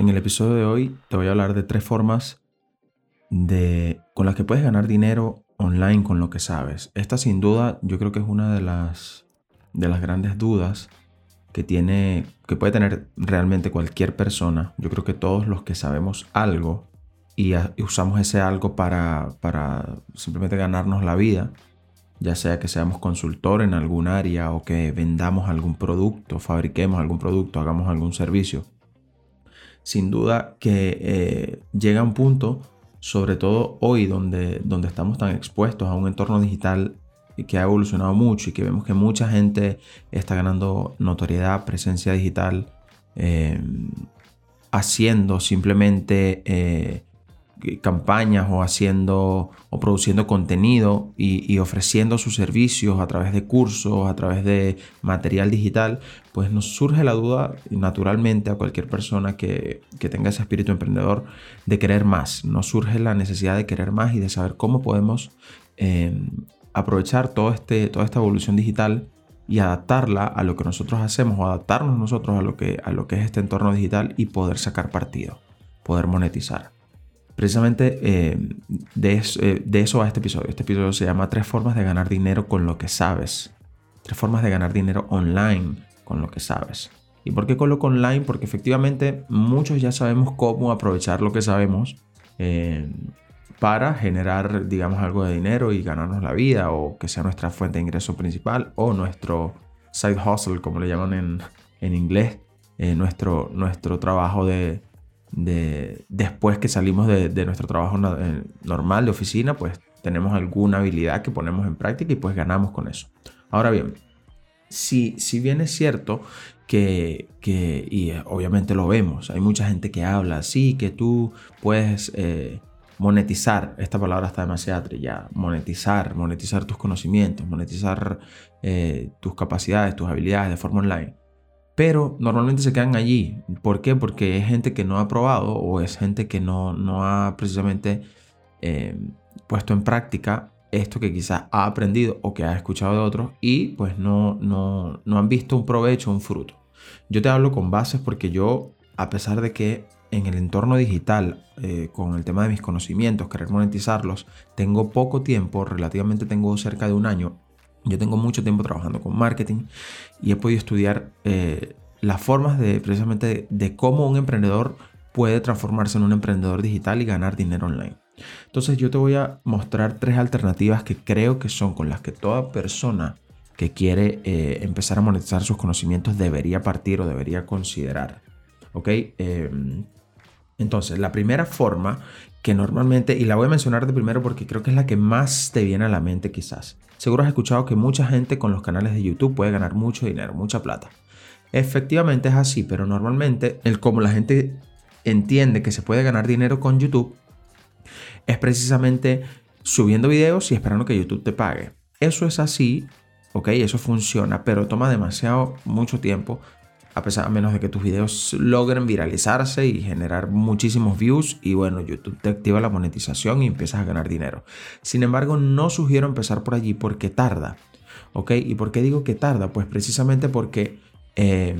En el episodio de hoy te voy a hablar de tres formas de, con las que puedes ganar dinero online con lo que sabes. Esta sin duda yo creo que es una de las, de las grandes dudas que, tiene, que puede tener realmente cualquier persona. Yo creo que todos los que sabemos algo y, usamos ese algo para, para simplemente ganarnos la vida, ya sea que seamos consultor en algún área o que vendamos algún producto, fabriquemos algún producto, hagamos algún servicio. Sin duda que eh, llega un punto, sobre todo hoy donde, donde estamos tan expuestos a un entorno digital que ha evolucionado mucho y que vemos que mucha gente está ganando notoriedad, presencia digital, eh, haciendo simplemente eh, campañas o haciendo o produciendo contenido y, ofreciendo sus servicios a través de cursos, a través de material digital, pues nos surge la duda naturalmente a cualquier persona que, tenga ese espíritu emprendedor de querer más. Nos surge la necesidad de querer más y de saber cómo podemos em, aprovechar todo este, toda esta evolución digital y adaptarla a lo que nosotros hacemos o adaptarnos nosotros a lo que, a lo que es este entorno digital y poder sacar partido, poder monetizar. Precisamente eh, eh, de, eso va este episodio. Este episodio se llama Tres formas de ganar dinero con lo que sabes. Tres formas de ganar dinero online con lo que sabes. ¿Y por qué coloco online? Porque efectivamente muchos ya sabemos cómo aprovechar lo que sabemos eh, para generar, digamos, algo de dinero y ganarnos la vida o que sea nuestra fuente de ingreso principal o nuestro side hustle, como le llaman en, inglés, nuestro, nuestro trabajo de, de después que salimos de, nuestro trabajo eh, normal de oficina, pues tenemos alguna habilidad que ponemos en práctica y pues ganamos con eso. Ahora bien, si, si bien es cierto que, y eh, obviamente lo vemos, hay mucha gente que habla así, que tú puedes eh, monetizar, esta palabra está demasiado trillada, monetizar, monetizar tus conocimientos, monetizar tus capacidades, tus habilidades de forma online pero normalmente se quedan allí. ¿Por qué? Porque es gente que no ha probado o es gente que no, no ha precisamente eh, puesto en práctica esto que quizás ha aprendido o que ha escuchado de otros y pues no, no, no han visto un provecho, un fruto. Yo te hablo con bases porque yo, a pesar de que en el entorno digital, eh, con el tema de mis conocimientos, querer monetizarlos, tengo poco tiempo, relativamente tengo cerca de un año yo tengo mucho tiempo trabajando con marketing y he podido estudiar eh, las formas de precisamente de cómo un emprendedor puede transformarse en un emprendedor digital y ganar dinero online. Entonces yo te voy a mostrar tres alternativas que creo que son con las que toda persona que quiere eh, empezar a monetizar sus conocimientos debería partir o debería considerar. ¿Ok? Em, entonces, la primera forma que normalmente, y la voy a mencionar de primero porque creo que es la que más te viene a la mente quizás. Seguro has escuchado que mucha gente con los canales de YouTube puede ganar mucho dinero, mucha plata. Efectivamente es así, pero normalmente el como la gente entiende que se puede ganar dinero con YouTube es precisamente subiendo videos y esperando que YouTube te pague. Eso es así, ok, eso funciona, pero toma demasiado mucho tiempo a pesar menos de que tus videos logren viralizarse y generar muchísimos views y bueno, YouTube te activa la monetización y empiezas a ganar dinero. Sin embargo, no sugiero empezar por allí porque tarda. ¿Ok? ¿Y por qué digo que tarda? Pues precisamente porque eh,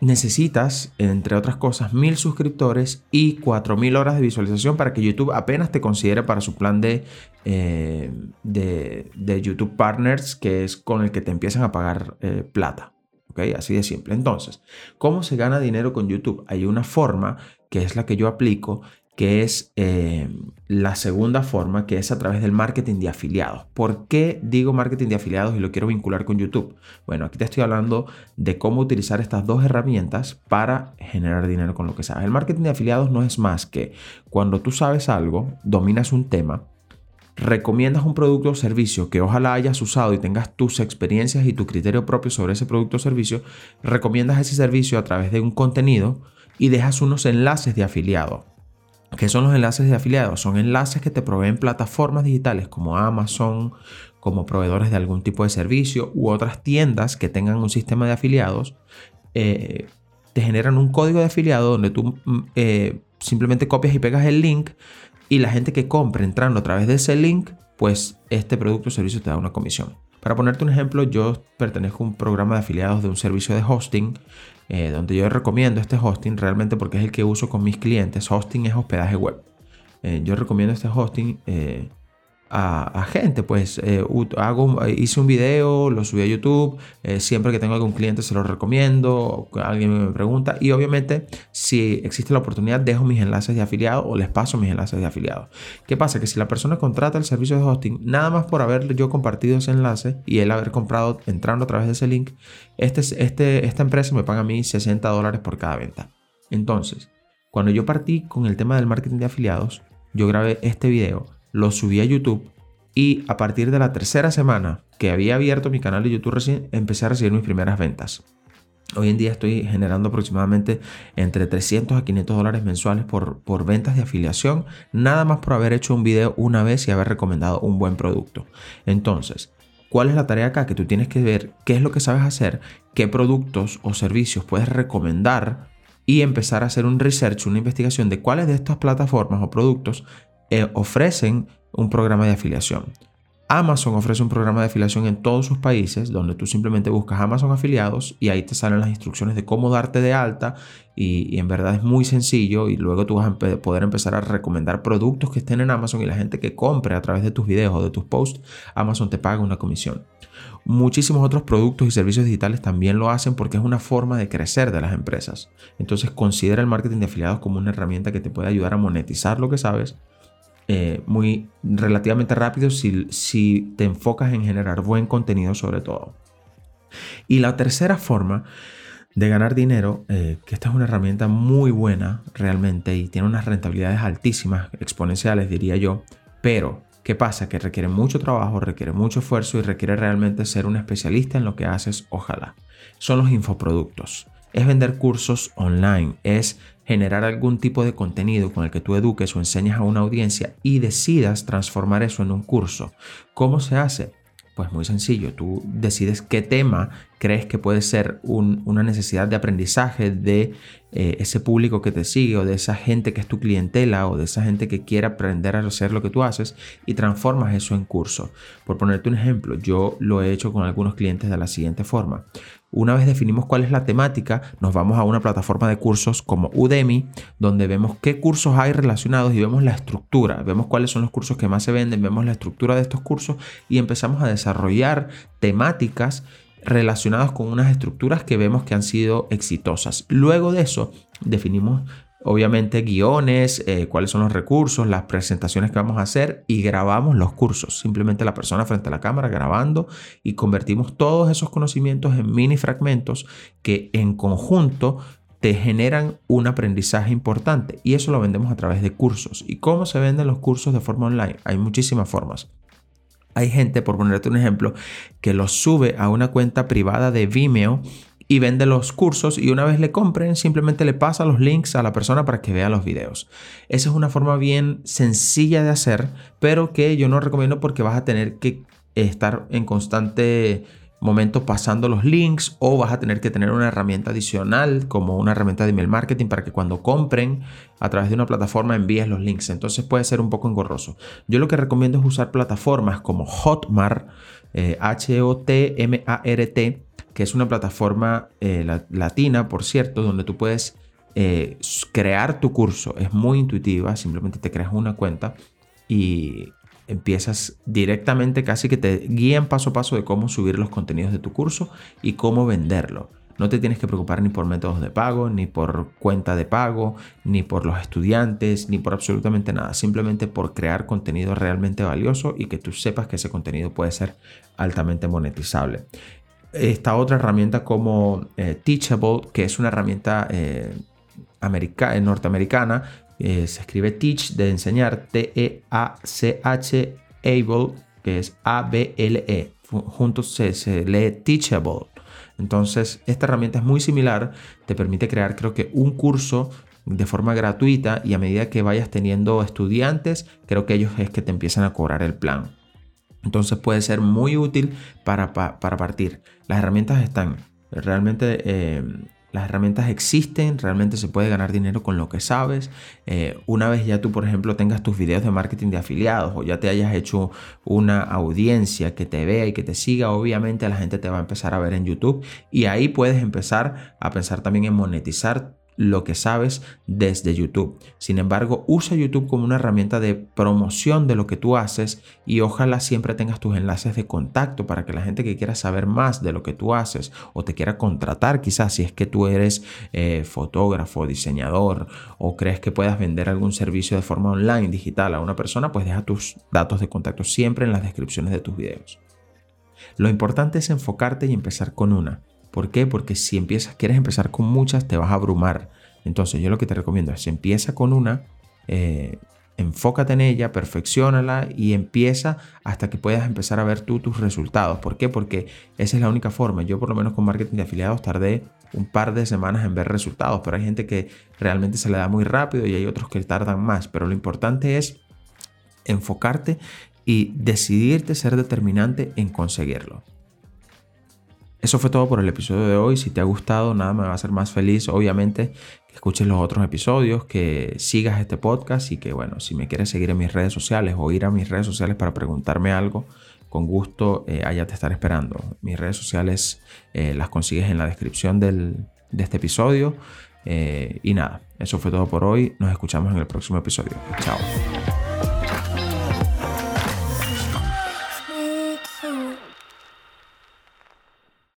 necesitas, entre otras cosas, mil suscriptores y cuatro mil horas de visualización para que YouTube apenas te considere para su plan de, eh, de, YouTube Partners, que es con el que te empiezan a pagar eh, plata. Así de simple. Entonces, ¿cómo se gana dinero con YouTube? Hay una forma que es la que yo aplico, que es eh, la segunda forma, que es a través del marketing de afiliados. ¿Por qué digo marketing de afiliados y lo quiero vincular con YouTube? Bueno, aquí te estoy hablando de cómo utilizar estas dos herramientas para generar dinero con lo que sabes. El marketing de afiliados no es más que cuando tú sabes algo, dominas un tema, recomiendas un producto o servicio que ojalá hayas usado y tengas tus experiencias y tu criterio propio sobre ese producto o servicio, recomiendas ese servicio a través de un contenido y dejas unos enlaces de afiliado. ¿Qué son los enlaces de afiliados? Son enlaces que te proveen plataformas digitales como Amazon, como proveedores de algún tipo de servicio u otras tiendas que tengan un sistema de afiliados. Eh, te generan un código de afiliado donde tú mm, eh, simplemente copias y pegas el link y la gente que compre entrando a través de ese link, pues este producto o servicio te da una comisión. Para ponerte un ejemplo, yo pertenezco a un programa de afiliados de un servicio de hosting, eh, donde yo recomiendo este hosting realmente porque es el que uso con mis clientes. Hosting es hospedaje web. Eh, yo recomiendo este hosting a, gente. Pues eh, hago, hice un video, lo subí a YouTube. Eh, siempre que tengo algún cliente se lo recomiendo. Alguien me pregunta. Y obviamente, si existe la oportunidad, dejo mis enlaces de afiliado o les paso mis enlaces de afiliado. ¿Qué pasa? Que si la persona contrata el servicio de hosting, nada más por haber yo compartido ese enlace y él haber comprado entrando a través de ese link, este, este, esta empresa me paga a mí 60 dólares por cada venta. Entonces, cuando yo partí con el tema del marketing de afiliados, yo grabé este video lo subí a YouTube y a partir de la tercera semana que había abierto mi canal de YouTube recién, empecé a recibir mis primeras ventas. Hoy en día estoy generando aproximadamente entre 300 a 500 dólares mensuales por, por ventas de afiliación, nada más por haber hecho un video una vez y haber recomendado un buen producto. Entonces, ¿cuál es la tarea acá? Que tú tienes que ver qué es lo que sabes hacer, qué productos o servicios puedes recomendar y empezar a hacer un research, una investigación de cuáles de estas plataformas o productos eh, ofrecen un programa de afiliación. Amazon ofrece un programa de afiliación en todos sus países donde tú simplemente buscas Amazon afiliados y ahí te salen las instrucciones de cómo darte de alta y, en verdad es muy sencillo y luego tú vas a poder empezar a recomendar productos que estén en Amazon y la gente que compre a través de tus videos o de tus posts, Amazon te paga una comisión. Muchísimos otros productos y servicios digitales también lo hacen porque es una forma de crecer de las empresas. Entonces considera el marketing de afiliados como una herramienta que te puede ayudar a monetizar lo que sabes eh, muy relativamente rápido si, si te enfocas en generar buen contenido sobre todo. Y la tercera forma de ganar dinero, eh, que esta es una herramienta muy buena realmente y tiene unas rentabilidades altísimas, exponenciales diría yo, pero ¿qué pasa? Que requiere mucho trabajo, requiere mucho esfuerzo y requiere realmente ser un especialista en lo que haces, ojalá. Son los infoproductos. Es vender cursos online, es generar algún tipo de contenido con el que tú eduques o enseñas a una audiencia y decidas transformar eso en un curso. ¿Cómo se hace? Pues muy sencillo, tú decides qué tema crees que puede ser una necesidad de aprendizaje de eh, ese público que te sigue o de esa gente que es tu clientela o de esa gente que quiere aprender a hacer lo que tú haces y transformas eso en curso. Por ponerte un ejemplo, yo lo he hecho con algunos clientes de la siguiente forma. Una vez definimos cuál es la temática, nos vamos a una plataforma de cursos como Udemy, donde vemos qué cursos hay relacionados y vemos la estructura, vemos cuáles son los cursos que más se venden, vemos la estructura de estos cursos y empezamos a desarrollar temáticas relacionadas con unas estructuras que vemos que han sido exitosas. Luego de eso, definimos obviamente guiones, eh, cuáles son los recursos, las presentaciones que vamos a hacer y grabamos los cursos. Simplemente la persona frente a la cámara grabando y convertimos todos esos conocimientos en mini fragmentos que en conjunto te generan un aprendizaje importante y eso lo vendemos a través de cursos. ¿Y cómo se venden los cursos de forma online? Hay muchísimas formas. Hay gente, por ponerte un ejemplo, que los sube a una cuenta privada de Vimeo y vende los cursos y una vez le compren simplemente le pasa los links a la persona para que vea los videos. Esa es una forma bien sencilla de hacer, pero que yo no recomiendo porque vas a tener que estar en constante momento pasando los links o vas a tener que tener una herramienta adicional como una herramienta de email marketing para que cuando compren a través de una plataforma envíes los links. Entonces puede ser un poco engorroso. Yo lo que recomiendo es usar plataformas como Hotmart, H-O-T-M-A-R-T, eh, que es una plataforma eh, latina, por cierto, donde tú puedes eh, crear tu curso. Es muy intuitiva, simplemente te creas una cuenta y empiezas directamente, casi que te guían paso a paso de cómo subir los contenidos de tu curso y cómo venderlo. No te tienes que preocupar ni por métodos de pago, ni por cuenta de pago, ni por los estudiantes, ni por absolutamente nada. Simplemente por crear contenido realmente valioso y que tú sepas que ese contenido puede ser altamente monetizable esta otra herramienta como eh, Teachable, que es una herramienta eh, eh, se escribe Teach de enseñar, T-E-A-C-H, Able, que es A-B-L-E. Juntos se, se lee Teachable. Entonces, esta herramienta es muy similar, te permite crear creo que un curso de forma gratuita y a medida que vayas teniendo estudiantes, creo que ellos es que te empiezan a cobrar el plan. Entonces puede ser muy útil para, para partir. Las herramientas están. Realmente eh, las herramientas existen, realmente se puede ganar dinero con lo que sabes. Eh, una vez ya tú, por ejemplo, tengas tus videos de marketing de afiliados o ya te hayas hecho una audiencia que te vea y que te siga, obviamente la gente te va a empezar a ver en YouTube y ahí puedes empezar a pensar también en monetizar lo que sabes desde YouTube. Sin embargo, usa YouTube como una herramienta de promoción de lo que tú haces y ojalá siempre tengas tus enlaces de contacto para que la gente que quiera saber más de lo que tú haces o te quiera contratar quizás si es que tú eres eh, fotógrafo, diseñador o crees que puedas vender algún servicio de forma online, digital a una persona, pues deja tus datos de contacto siempre en las descripciones de tus videos. Lo importante es enfocarte y empezar con una. ¿Por qué? Porque si empiezas, quieres empezar con muchas, te vas a abrumar. Entonces yo lo que te recomiendo es empieza con una, eh, enfócate en ella, perfeccionala y empieza hasta que puedas empezar a ver tú tus resultados. ¿Por qué? Porque esa es la única forma. Yo por lo menos con marketing de afiliados tardé un par de semanas en ver resultados, pero hay gente que realmente se le da muy rápido y hay otros que tardan más. Pero lo importante es enfocarte y decidirte ser determinante en conseguirlo. Eso fue todo por el episodio de hoy. Si te ha gustado, nada me va a hacer más feliz, obviamente, que escuches los otros episodios, que sigas este podcast y que, bueno, si me quieres seguir en mis redes sociales o ir a mis redes sociales para preguntarme algo, con gusto eh, allá te estaré esperando. Mis redes sociales eh, las consigues en la descripción de este episodio. Eh, y nada, eso fue todo por hoy. Nos escuchamos en el próximo episodio. Chao.